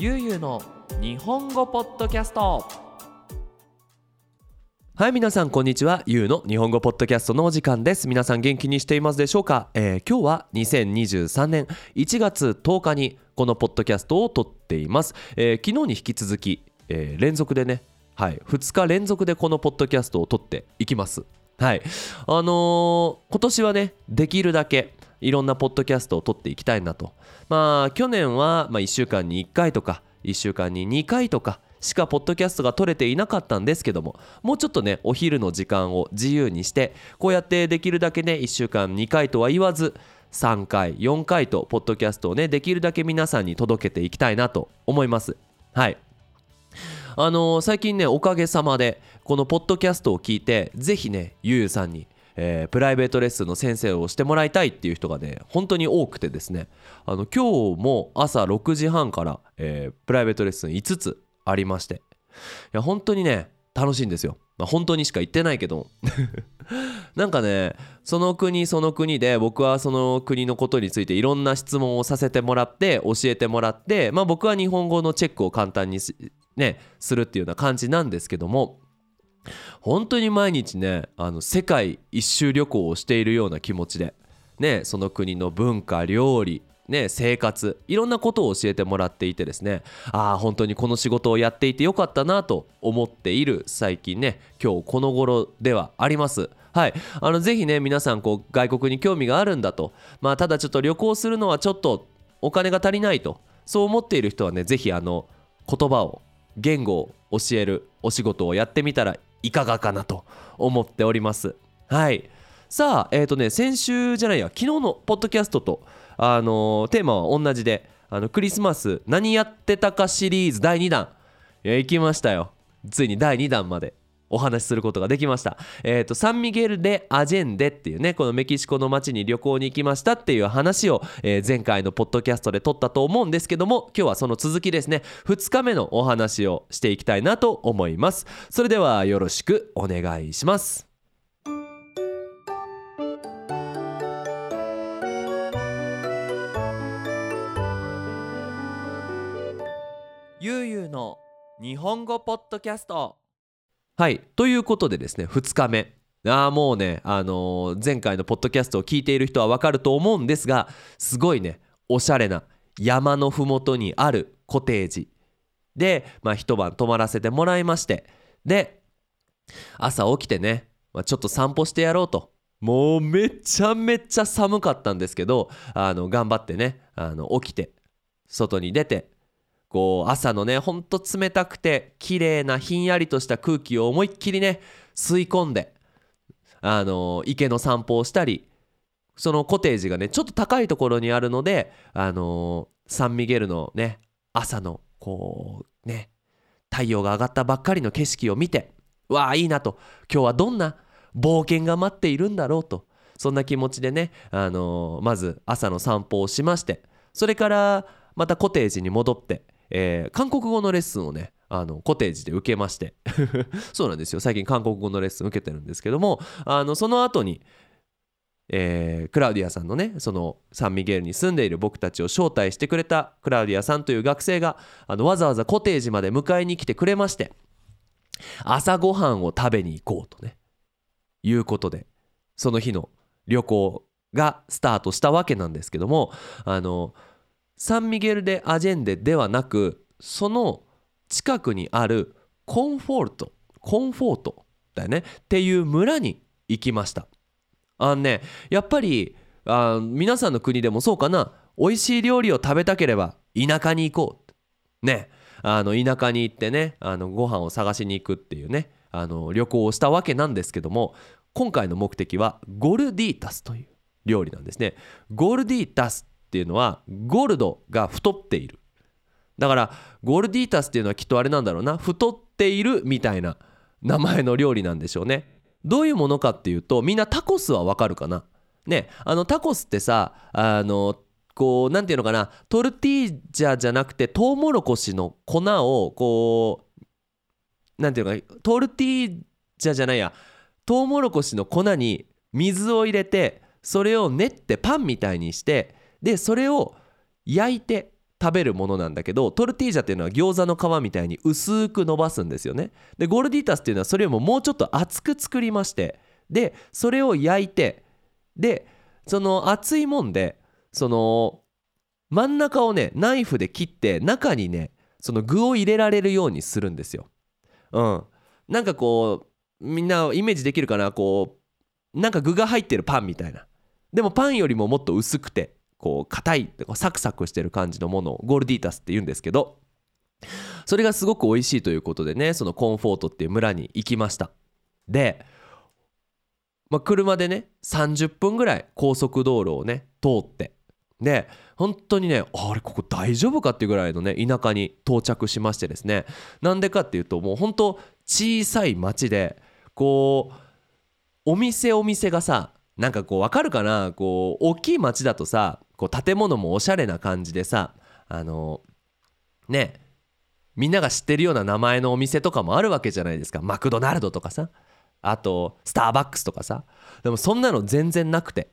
ゆうゆうの日本語ポッドキャスト。はい皆さんこんにちは。ゆうの日本語ポッドキャストのお時間です。皆さん元気にしていますでしょうか、えー今日は2023年1月10日にこのポッドキャストを撮っています、えー昨日に引き続き、えー連続でねはい2日連続でこのポッドキャストを撮っていきます。はい。あの今年はねできるだけいろんなポッドキャストを撮っていきたいなと。まあ去年は、ま、1週間に1回とか1週間に2回とかしかポッドキャストが撮れていなかったんですけどももうちょっとねお昼の時間を自由にしてこうやってできるだけね1週間2回とは言わず3回4回とポッドキャストをねできるだけ皆さんに届けていきたいなと思います。はい。あのー最近ねおかげさまでこのポッドキャストを聞いてぜひねゆうゆうさんに、えープライベートレッスンの先生をしてもらいたいっていう人がね本当に多くてですね。あの今日も朝6時半から、えープライベートレッスン5つありまして。いや本当にね楽しいんですよ、まあ、本当にしか言ってないけど。なんかねその国その国で僕はその国のことについていろんな質問をさせてもらって教えてもらって、まあ、僕は日本語のチェックを簡単に,、ね、するっていうような感じなんですけども。本当に毎日ねあの世界一周旅行をしているような気持ちで、ね、その国の文化料理ね、生活いろんなことを教えてもらっていてですねああ本当にこの仕事をやっていてよかったなと思っている最近ね今日この頃ではあります。はい。あのぜひね皆さんこう外国に興味があるんだとまあただちょっと旅行するのはちょっとお金が足りないとそう思っている人はねぜひあの言葉を言語を教えるお仕事をやってみたらいかがかなと思っております。はい。さあえっ、とね先週じゃないや昨日のポッドキャストとあのーテーマは同じであのクリスマス何やってたかシリーズ第2弾。いや行きましたよ。ついに第2弾まで。お話しすることができました。えっ、と、サンミゲル・デ・アジェンデっていうね、このメキシコの街に旅行に行きましたっていう話を、えー前回のポッドキャストで撮ったと思うんですけども、今日はその続きですね、2日目のお話をしていきたいなと思います。それではよろしくお願いします。ゆうゆうの日本語ポッドキャストはい。ということでですね、2日目。ああ、もうね、あのー前回のポッドキャストを聞いている人はわかると思うんですが、すごいね、おしゃれな山のふもとにあるコテージで、まあ、一晩泊まらせてもらいまして、で、朝起きてね、まあ、ちょっと散歩してやろうと。もうめちゃめちゃ寒かったんですけど、あの、頑張ってね、あの、起きて、外に出て、こう朝のねほんと冷たくて綺麗なひんやりとした空気を思いっきりね吸い込んであの池の散歩をしたりそのコテージがねちょっと高いところにあるのであのサンミゲルのね朝のこうね太陽が上がったばっかりの景色を見てわあいいなと。今日はどんな冒険が待っているんだろうと。そんな気持ちでね、あのまず朝の散歩をしましてそれからまたコテージに戻って、えー韓国語のレッスンをねあのコテージで受けまして。そうなんですよ。最近韓国語のレッスン受けてるんですけどもあのその後にえークラウディアさんのねそのサンミゲールに住んでいる僕たちを招待してくれたクラウディアさんという学生があのわざわざコテージまで迎えに来てくれまして朝ごはんを食べに行こうとねいうことでその日の旅行がスタートしたわけなんですけどもあのサンミゲル・デ・アジェンデではなくその近くにあるコンフォルトコンフォートだよねっていう村に行きました。あのねやっぱりあ皆さんの国でもそうかな。美味しい料理を食べたければ田舎に行こうね。あの田舎に行ってねあのご飯を探しに行くっていうね。あの旅行をしたわけなんですけども今回の目的はゴルディータスという料理なんですね。ゴルディータスっていうのはゴルドが太っている。だからゴルディータスっていうのはきっとあれなんだろうな。太っているみたいな名前の料理なんでしょうね。どういうものかっていうとみんなタコスはわかるかな。ねあのタコスってさあのこうなんていうのかな。トルティージャじゃなくてトウモロコシの粉をこうなんていうのかな。トルティージャじゃないや。トウモロコシの粉に水を入れてそれを練ってパンみたいにしてでそれを焼いて食べるものなんだけどトルティージャっていうのは餃子の皮みたいに薄く伸ばすんですよね。でゴルディータスっていうのはそれよりももうちょっと厚く作りましてでそれを焼いてでその厚いもんでその真ん中をねナイフで切って中にねその具を入れられるようにするんですよ。うん。なんかこうみんなイメージできるかな？こうなんか具が入ってるパンみたいな。でもパンよりももっと薄くて。こう硬いサクサクしてる感じのものをゴールディータスって言うんですけどそれがすごく美味しいということでねそのコンフォートっていう村に行きました。で、まあ、車でね30分ぐらい高速道路をね通って。で本当にねあれここ大丈夫かっていうぐらいのね田舎に到着しましてですね。なんでかっていうともう本当小さい町でこうお店お店がさなんかこう分かるかな？こう大きい町だとさこう建物もおしゃれな感じでさあのねみんなが知ってるような名前のお店とかもあるわけじゃないですか。マクドナルドとかさ。あとスターバックスとかさ。でもそんなの全然なくて。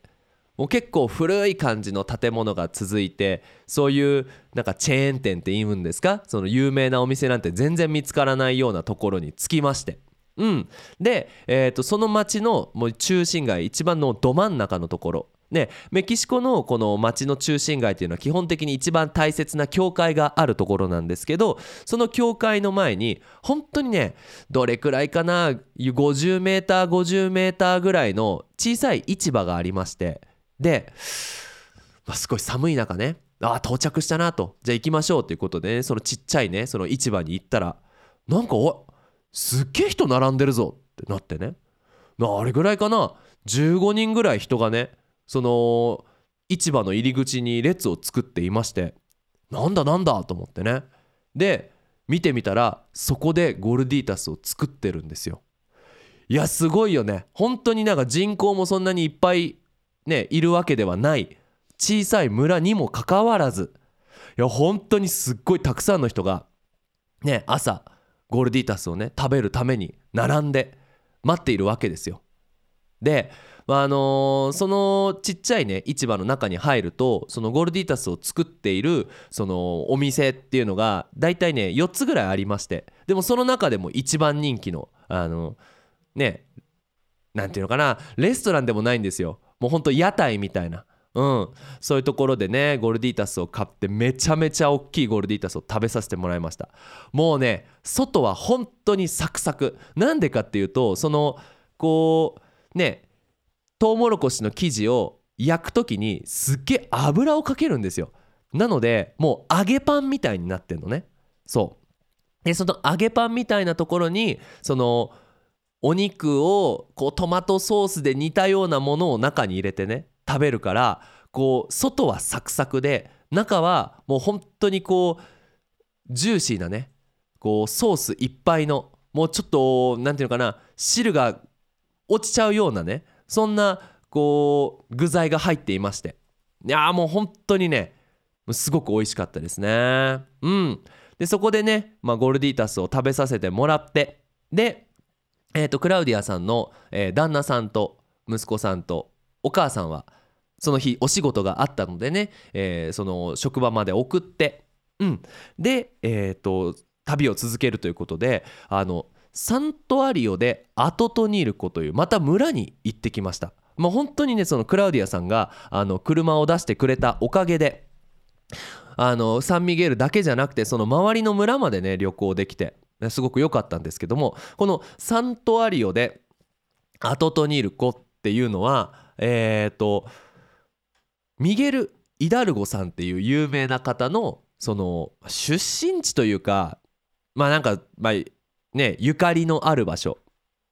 もう結構古い感じの建物が続いてそういうなんかチェーン店って言うんですか？その有名なお店なんて全然見つからないようなところに着きまして。うん。で、えー、とその町のもう中心街一番のど真ん中のところ。ね、メキシコのこの町の中心街っていうのは基本的に一番大切な教会があるところなんですけどその教会の前に本当にねどれくらいかな 50m50m ぐらいの小さい市場がありまして。で、まあ、すごい寒い中ねああ到着したなと。じゃあ行きましょうということで、ね、そのちっちゃいねその市場に行ったらなんかおすっげえ人並んでるぞってなってね。あれぐらいかな？15人ぐらい人がねその市場の入り口に列を作っていましてなんだなんだと思ってね。で見てみたらそこでゴルディータスを作ってるんですよ。いやすごいよね。本当になんか人口もそんなにいっぱいねいるわけではない。小さい村にもかかわらず。いや本当にすっごいたくさんの人がね朝ゴルディータスをね食べるために並んで待っているわけですよ。でまああのそのちっちゃいね市場の中に入るとそのゴルディータスを作っているそのお店っていうのが大体ね4つぐらいありましてでもその中でも一番人気のあのねなんていうのかなレストランでもないんですよ。もうほんと屋台みたいな。うん、そういうところでねゴルディータスを買ってめちゃめちゃ大きいゴルディータスを食べさせてもらいました。もうね外は本当にサクサク。なんでかっていうとそのこうねトウモロコシの生地を焼く時にすっげえ油をかけるんですよ。なのでもう揚げパンみたいになってんのね。そう。でその揚げパンみたいなところにそのお肉をこうトマトソースで煮たようなものを中に入れてね。食べるからこう外はサクサクで中はもう本当にこうジューシーなねこうソースいっぱいのもうちょっと何て言うのかな汁が落ちちゃうようなねそんなこう具材が入っていまして。いやーもう本当にねすごく美味しかったですね。うん。でそこでね、まあ、ゴルディータスを食べさせてもらってで、えー、とクラウディアさんの、えー旦那さんと息子さんとお母さんはその日お仕事があったのでね、えーその職場まで送ってうんでえっ、と旅を続けるということであのサントアリオでアトトニールコというまた村に行ってきました。まあ、本当にねそのクラウディアさんがあの車を出してくれたおかげであのサンミゲールだけじゃなくてその周りの村までね旅行できてすごく良かったんですけどもこのサントアリオでアトトニールコっていうのはえっ、とミゲル・イダルゴさんっていう有名な方のその出身地というかまあなんか、まあね、ゆかりのある場所、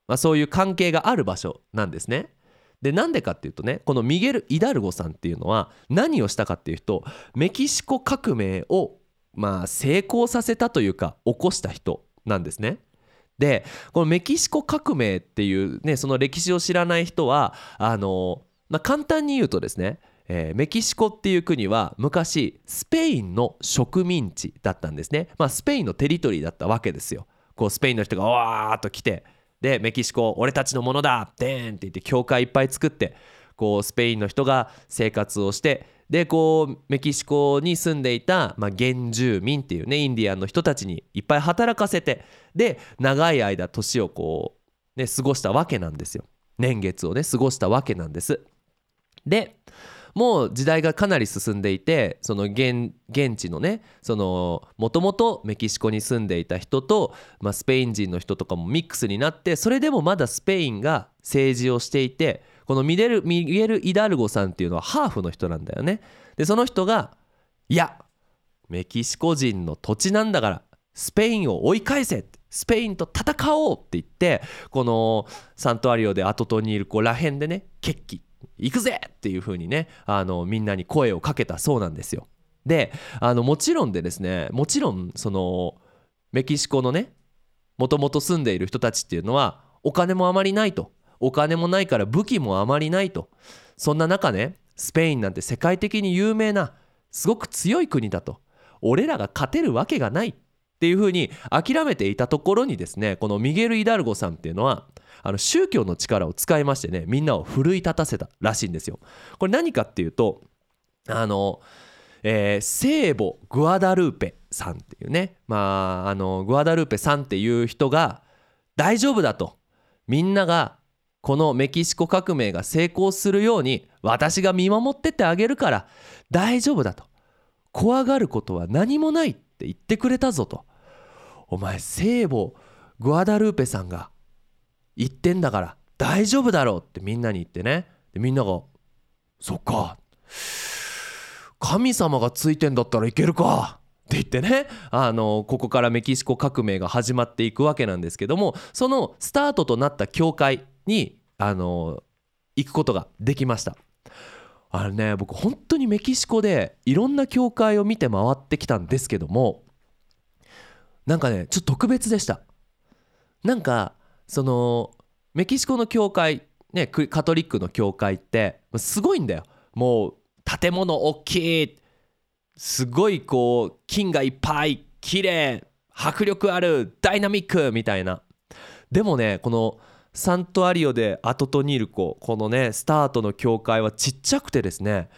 まあ、そういう関係がある場所なんですね。でなんでかっていうとねこのミゲル・イダルゴさんっていうのは何をしたかっていうとメキシコ革命をまあ成功させたというか起こした人なんですね。でこのメキシコ革命っていうねその歴史を知らない人はあの、まあ、簡単に言うとですねえーメキシコっていう国は昔スペインの植民地だったんですね、まあ、スペインのテリトリーだったわけですよ。こうスペインの人がわーっと来てでメキシコ俺たちのものだでーんって言って教会いっぱい作ってこうスペインの人が生活をしてでこうメキシコに住んでいた、まあ、原住民っていうねインディアンの人たちにいっぱい働かせてで長い間年をこう、ね、過ごしたわけなんですよ。年月をね過ごしたわけなんです。でもう時代がかなり進んでいてその現地のねもともとメキシコに住んでいた人と、まあ、スペイン人の人とかもミックスになってそれでもまだスペインが政治をしていてこのミゲルミゲル・イダルゴさんっていうのはハーフの人なんだよね。でその人がいやメキシコ人の土地なんだからスペインを追い返せスペインと戦おうって言ってこのサントアリオでアトトニールコらへんでね決起行くぜっていう風にねあのみんなに声をかけたそうなんですよ。であのもちろんでですねもちろんそのメキシコのねもともと住んでいる人たちっていうのはお金もあまりないと。お金もないから武器もあまりないと。そんな中ねスペインなんて世界的に有名なすごく強い国だと。俺らが勝てるわけがないっていうふうに諦めていたところにですねこのミゲル・イダルゴさんっていうのはあの宗教の力を使いましてねみんなを奮い立たせたらしいんですよ。これ何かっていうとあの、えー、聖母グアダルーペさんっていうねまああのグアダルーペさんっていう人が大丈夫だと。みんながこのメキシコ革命が成功するように私が見守ってってあげるから大丈夫だと。怖がることは何もないって言ってくれたぞと。お前聖母グアダルーペさんが言ってんだから大丈夫だろうってみんなに言ってね。でみんなが「そっか。神様がついてんだったらいけるか」って言ってね。あのここからメキシコ革命が始まっていくわけなんですけどもそのスタートとなった教会にあの行くことができました。あのね僕本当にメキシコでいろんな教会を見て回ってきたんですけどもなんかねちょっと特別でした。なんかそのメキシコの教会ねカトリックの教会ってすごいんだよ。もう建物大きい。すごいこう金がいっぱい綺麗迫力あるダイナミックみたいな。でもねこのサントアリオでアトトニルコこのねスタートの教会はちっちゃくてですね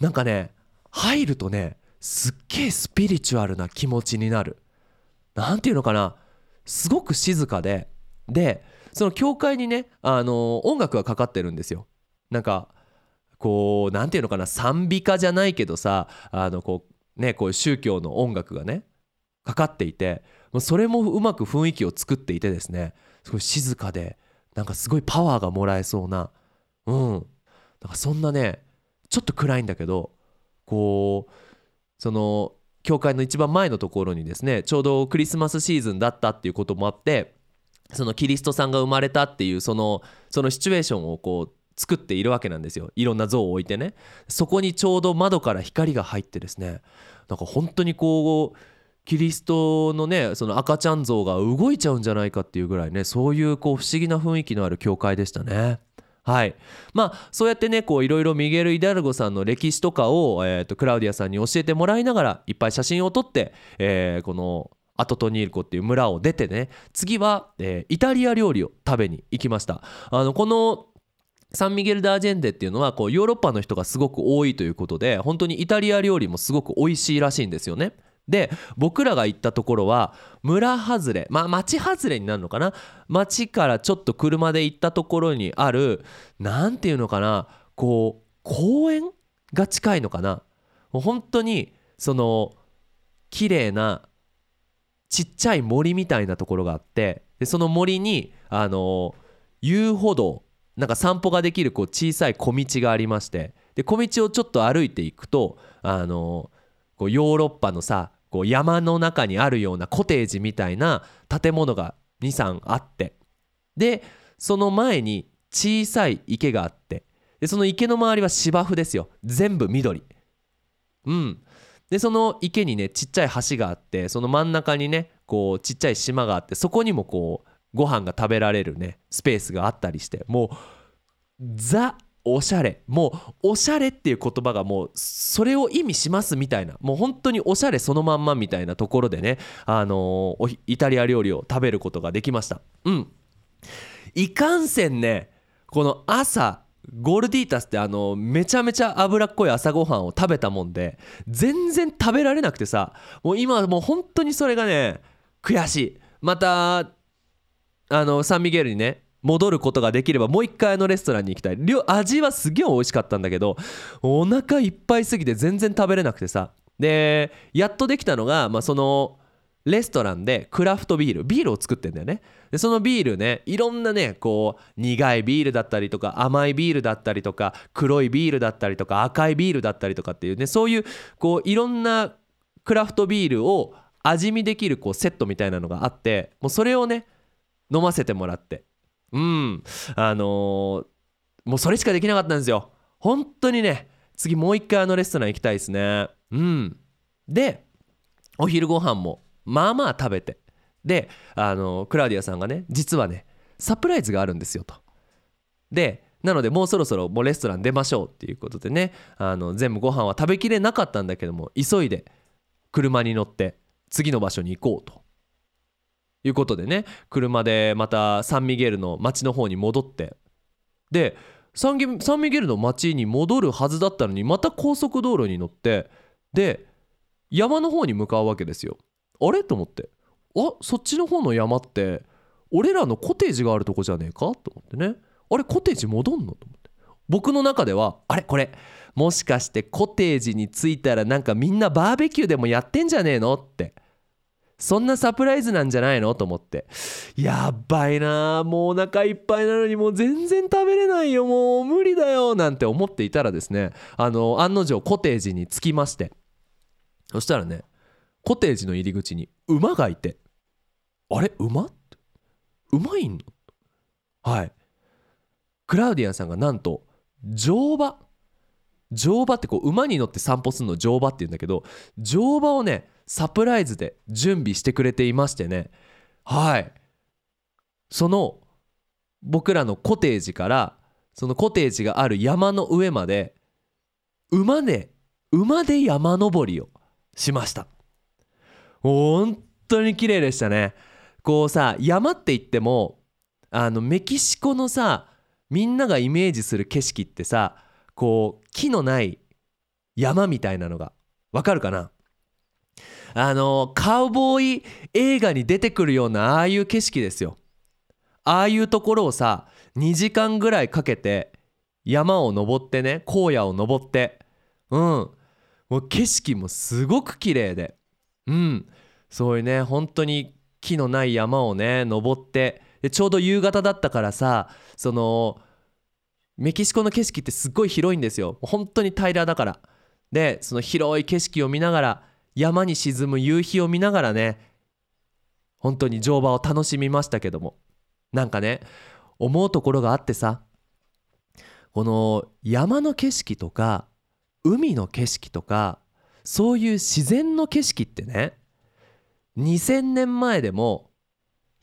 なんかね入るとねすっげえスピリチュアルな気持ちになる。何て言うのかな。すごく静かででその教会にねあの音楽がかかってるんですよ。なんかこう何て言うのかな賛美歌じゃないけどさあのこうねこういう宗教の音楽がねかかっていてそれもうまく雰囲気を作っていてですねすごい静かでなんかすごいパワーがもらえそうなうん。なんかそんなねちょっと暗いんだけどこうその教会の一番前のところにですねちょうどクリスマスシーズンだったっていうこともあってそのキリストさんが生まれたっていうそのそのシチュエーションをこう作っているわけなんですよ。いろんな像を置いてね。そこにちょうど窓から光が入ってですね。なんか本当にこうキリストのねその赤ちゃん像が動いちゃうんじゃないかっていうぐらいねそういうこう不思議な雰囲気のある教会でしたね。はい。まあそうやってねこういろいろミゲル・イダルゴさんの歴史とかを、えーと、クラウディアさんに教えてもらいながらいっぱい写真を撮って、えー、このアトトニールコっていう村を出てね次は、えー、イタリア料理を食べに行きました。あのこのサンミゲル・ダージェンデっていうのはこうヨーロッパの人がすごく多いということで本当にイタリア料理もすごく美味しいらしいんですよね。で僕らが行ったところは村外れまあ町外れになるのかな？町からちょっと車で行ったところにある何ていうのかな？こう公園が近いのかな？本当にその綺麗なちっちゃい森みたいなところがあってでその森にあの遊歩道なんか散歩ができるこう小さい小道がありましてで小道をちょっと歩いていくとあのこうヨーロッパのさこう山の中にあるようなコテージみたいな建物が23あってでその前に小さい池があってでその池の周りは芝生ですよ。全部緑。うん。でその池にねちっちゃい橋があってその真ん中にねこうちっちゃい島があってそこにもこうご飯が食べられるねスペースがあったりしてもうザおしゃれ。もうおしゃれっていう言葉がもうそれを意味しますみたいな。もう本当におしゃれそのまんまみたいなところでねあのー、イタリア料理を食べることができました。うん。いかんせんねこの朝ゴールディータスってあのめちゃめちゃ脂っこい朝ごはんを食べたもんで全然食べられなくてさもう今もう本当にそれがね悔しい。またあのサンミゲルにね戻ることができればもう一回あのレストランに行きたい。味はすげえ美味しかったんだけどお腹いっぱいすぎて全然食べれなくてさ。でやっとできたのが、まあ、そのレストランでクラフトビールビールを作ってんだよね。でそのビールねいろんなねこう苦いビールだったりとか甘いビールだったりとか黒いビールだったりとか赤いビールだったりとかっていうねそういうこういろんなクラフトビールを味見できるこうセットみたいなのがあってもうそれをね飲ませてもらって。うん。あのーもうそれしかできなかったんですよ。本当にね次もう一回あのレストラン行きたいですね。うん。でお昼ご飯もまあまあ食べて。であのクラウディアさんがね実はねサプライズがあるんですよと。でなのでもうそろそろもうレストラン出ましょうっていうことでねあの全部ご飯は食べきれなかったんだけども急いで車に乗って次の場所に行こうと。いうことでね車でまたサンミゲルの町の方に戻って。でサンサンミゲルの町に戻るはずだったのにまた高速道路に乗ってで山の方に向かうわけですよ。あれ？と思って。あそっちの方の山って俺らのコテージがあるとこじゃねえか？と思ってね。あれコテージ戻んの？と思って。僕の中ではあれこれもしかしてコテージに着いたらなんかみんなバーベキューでもやってんじゃねえの？って。そんなサプライズなんじゃないの？と思って。やばいなもうお腹いっぱいなのにもう全然食べれないよ。もう無理だよ。なんて思っていたらですねあの案の定コテージに着きまして。そしたらねコテージの入り口に馬がいてあれ？馬？って馬いんの？はい。クラウディアンさんがなんと乗馬？乗馬ってこう馬に乗って散歩するの乗馬って言うんだけど乗馬をねサプライズで準備してくれていましてね。はい。その僕らのコテージからそのコテージがある山の上まで馬で馬で山登りをしました。本当に綺麗でしたね。こうさ山って言ってもあのメキシコのさみんながイメージする景色ってさこう木のない山みたいなのがわかるかな？あのカウボーイ映画に出てくるようなああいう景色ですよ。ああいうところをさ2時間ぐらいかけて山を登ってね荒野を登ってうん。もう景色もすごく綺麗で。うん。そういうね本当に木のない山をね登ってでちょうど夕方だったからさそのメキシコの景色ってすっごい広いんですよ。本当に平らだから。でその広い景色を見ながら山に沈む夕日を見ながらね本当に乗馬を楽しみましたけども。なんかね思うところがあってさこの山の景色とか海の景色とかそういう自然の景色ってね2000年前でも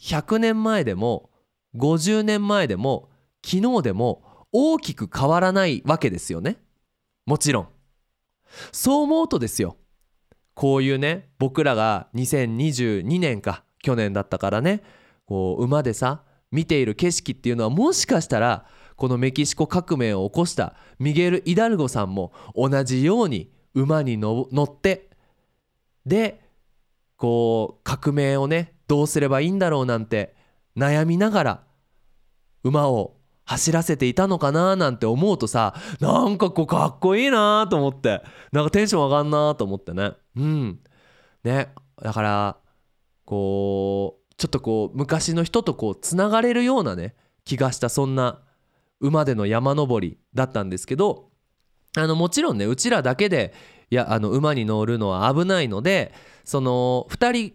100年前でも50年前でも昨日でも大きく変わらないわけですよね。もちろん。そう思うとですよ。こういうね僕らが2022年か去年だったからねこう馬でさ見ている景色っていうのはもしかしたらこのメキシコ革命を起こしたミゲル・イダルゴさんも同じように馬に乗ってでこう革命をねどうすればいいんだろうなんて悩みながら馬を走らせていたのかななんて思うとさなんかこうかっこいいなと思ってなんかテンション上がんなと思ってね。うん。ねだからこうちょっとこう昔の人とこうつながれるようなね気がしたそんな馬での山登りだったんですけどあのもちろんねうちらだけでいやあの馬に乗るのは危ないのでその2人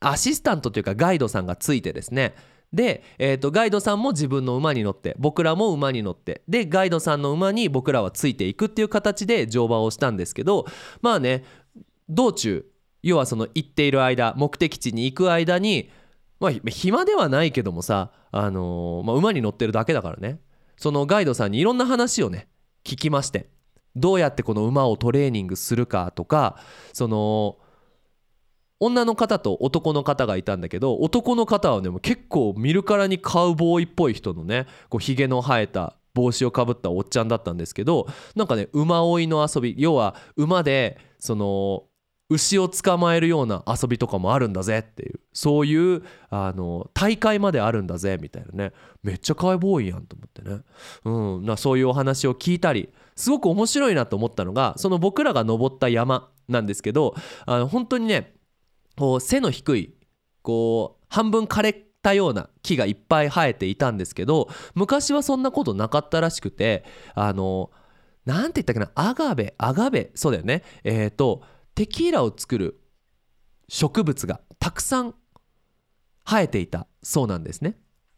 アシスタントというかガイドさんがついてですね。で、えー、とガイドさんも自分の馬に乗って僕らも馬に乗って。でガイドさんの馬に僕らはついていくっていう形で乗馬をしたんですけどまあね道中要はその行っている間目的地に行く間にまあ暇ではないけどもさ、あのーまあ、馬に乗ってるだけだからね。そのガイドさんにいろんな話をね聞きましてどうやってこの馬をトレーニングするかとかその女の方と男の方がいたんだけど男の方はねも結構見るからにカウボーイっぽい人のねこうひげの生えた帽子をかぶったおっちゃんだったんですけどなんかね馬追いの遊び要は馬でその牛を捕まえるような遊びとかもあるんだぜっていうそういうあの大会まであるんだぜみたいなね。めっちゃカウボーイやんと思ってね、うん、なそういうお話を聞いたりすごく面白いなと思ったのがその僕らが登った山なんですけどあの本当にねこう背の低いこう半分枯れたような木がいっぱい生えていたんですけど昔はそんなことなかったらしくてあのなんて言ったっけなアガベアガベそうだよね。えっ、とテキーラを作る植物がたくさん生えていたそうなんですね。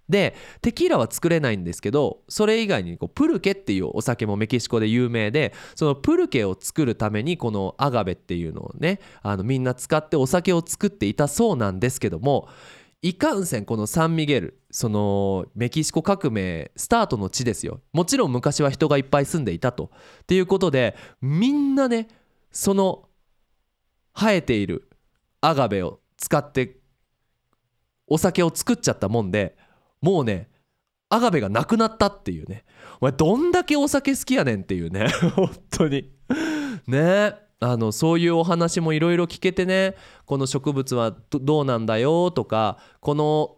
でテキーラは作れないんですけどそれ以外にこうプルケっていうお酒もメキシコで有名でそのプルケを作るためにこのアガベっていうのをねあのみんな使ってお酒を作っていたそうなんですけどもいかんせんこのサンミゲルそのメキシコ革命スタートの地ですよもちろん昔は人がいっぱい住んでいたとっていうことでみんなねその生えているアガベを使ってお酒を作っちゃったもんでもうねアガベがなくなったっていうね。お前どんだけお酒好きやねんっていうね。本当に。ね。あのそういうお話もいろいろ聞けてね。この植物はどどうなんだよとかこの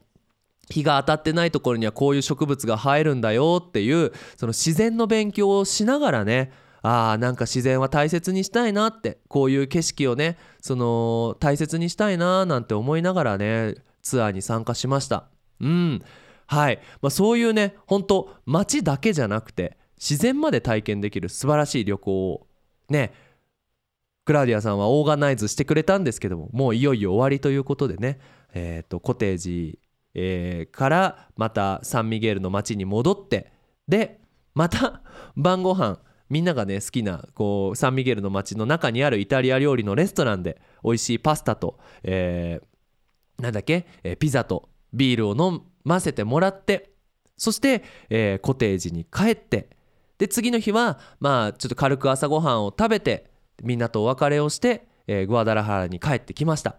日が当たってないところにはこういう植物が生えるんだよっていうその自然の勉強をしながらねあーなんか自然は大切にしたいなってこういう景色をねその大切にしたいななんて思いながらねツアーに参加しました。うん。はい、まあ、そういうね本当街だけじゃなくて自然まで体験できる素晴らしい旅行をねクラウディアさんはオーガナイズしてくれたんですけどももういよいよ終わりということでねえーとコテージ、えーからまたサンミゲールの街に戻ってでまた晩ご飯みんながね好きなこうサンミゲルの街の中にあるイタリア料理のレストランで美味しいパスタと、えーなんだっけ、えーピザとビールを飲ませてもらってそして、えーコテージに帰ってで次の日はまあちょっと軽く朝ごはんを食べてみんなとお別れをして、えーグアダラハラに帰ってきました。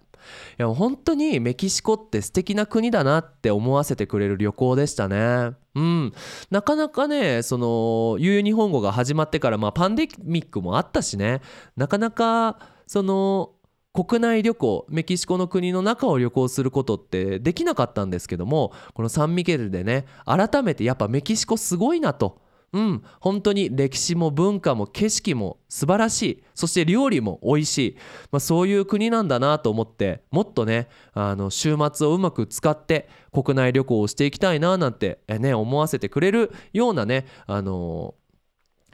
いや本当にメキシコって素敵な国だなって思わせてくれる旅行でしたね。うん。なかなかねそのゆう日本語が始まってから、まあ、パンデミックもあったしね。なかなかその国内旅行メキシコの国の中を旅行することってできなかったんですけどもこのサンミゲルでね改めてやっぱメキシコすごいなとうん。本当に歴史も文化も景色も素晴らしい。そして料理も美味しい、まあ、そういう国なんだなと思ってもっとねあの週末をうまく使って国内旅行をしていきたいななんてね思わせてくれるようなねあの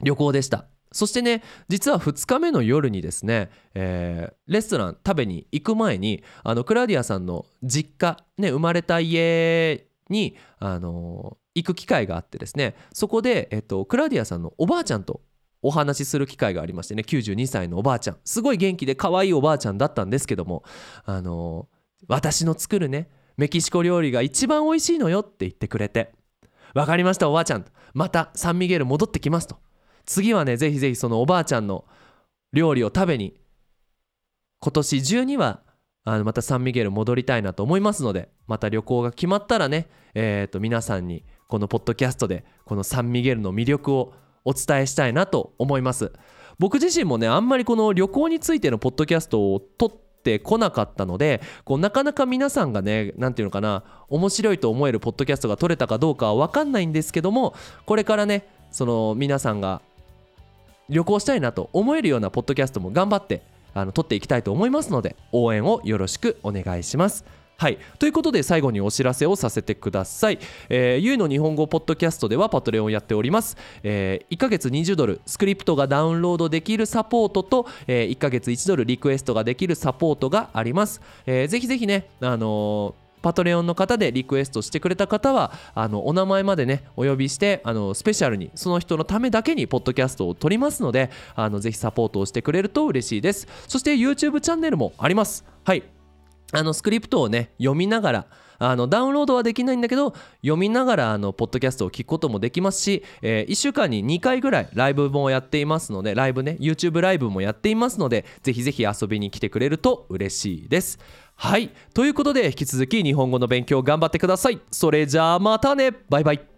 旅行でした。そしてね実は2日目の夜にですね、えーレストラン食べに行く前にあのクラウディアさんの実家、ね、生まれた家に、あの行く機会があってですねそこで、えっと、クラウディアさんのおばあちゃんとお話しする機会がありましてね92歳のおばあちゃん。すごい元気で可愛いおばあちゃんだったんですけども、あの私の作るねメキシコ料理が一番美味しいのよって言ってくれて分かりましたおばあちゃん。またサンミゲル戻ってきますと。次はねぜひぜひそのおばあちゃんの料理を食べに今年中にはあのまたサンミゲル戻りたいなと思いますのでまた旅行が決まったらね、えー、と皆さんにこのポッドキャストでこのサンミゲルの魅力をお伝えしたいなと思います僕自身もねあんまりこの旅行についてのポッドキャストを撮ってこなかったのでこうなかなか皆さんがね何て言うのかな面白いと思えるポッドキャストが撮れたかどうかは分かんないんですけどもこれからねその皆さんが旅行したいなと思えるようなポッドキャストも頑張ってあの撮っていきたいと思いますので応援をよろしくお願いします。はい、ということで最後にお知らせをさせてください。えー、ゆいの日本語ポッドキャストではパトレオンをやっております。えー、1ヶ月20ドルスクリプトがダウンロードできるサポートと、えー、1ヶ月1ドルリクエストができるサポートがあります。えー、ぜひぜひね、あのーパトレオンの方でリクエストしてくれた方はあのお名前までねお呼びしてあのスペシャルにその人のためだけにポッドキャストを撮りますのであのぜひサポートをしてくれると嬉しいですそして YouTube チャンネルもありますはいあのスクリプトをね読みながらあのダウンロードはできないんだけど読みながらあのポッドキャストを聞くこともできますし、え1週間に2回ぐらいライブもやっていますのでライブね YouTube ライブもやっていますのでぜひぜひ遊びに来てくれると嬉しいです。はい。ということで引き続き日本語の勉強頑張ってください。それじゃあまたね。バイバイ。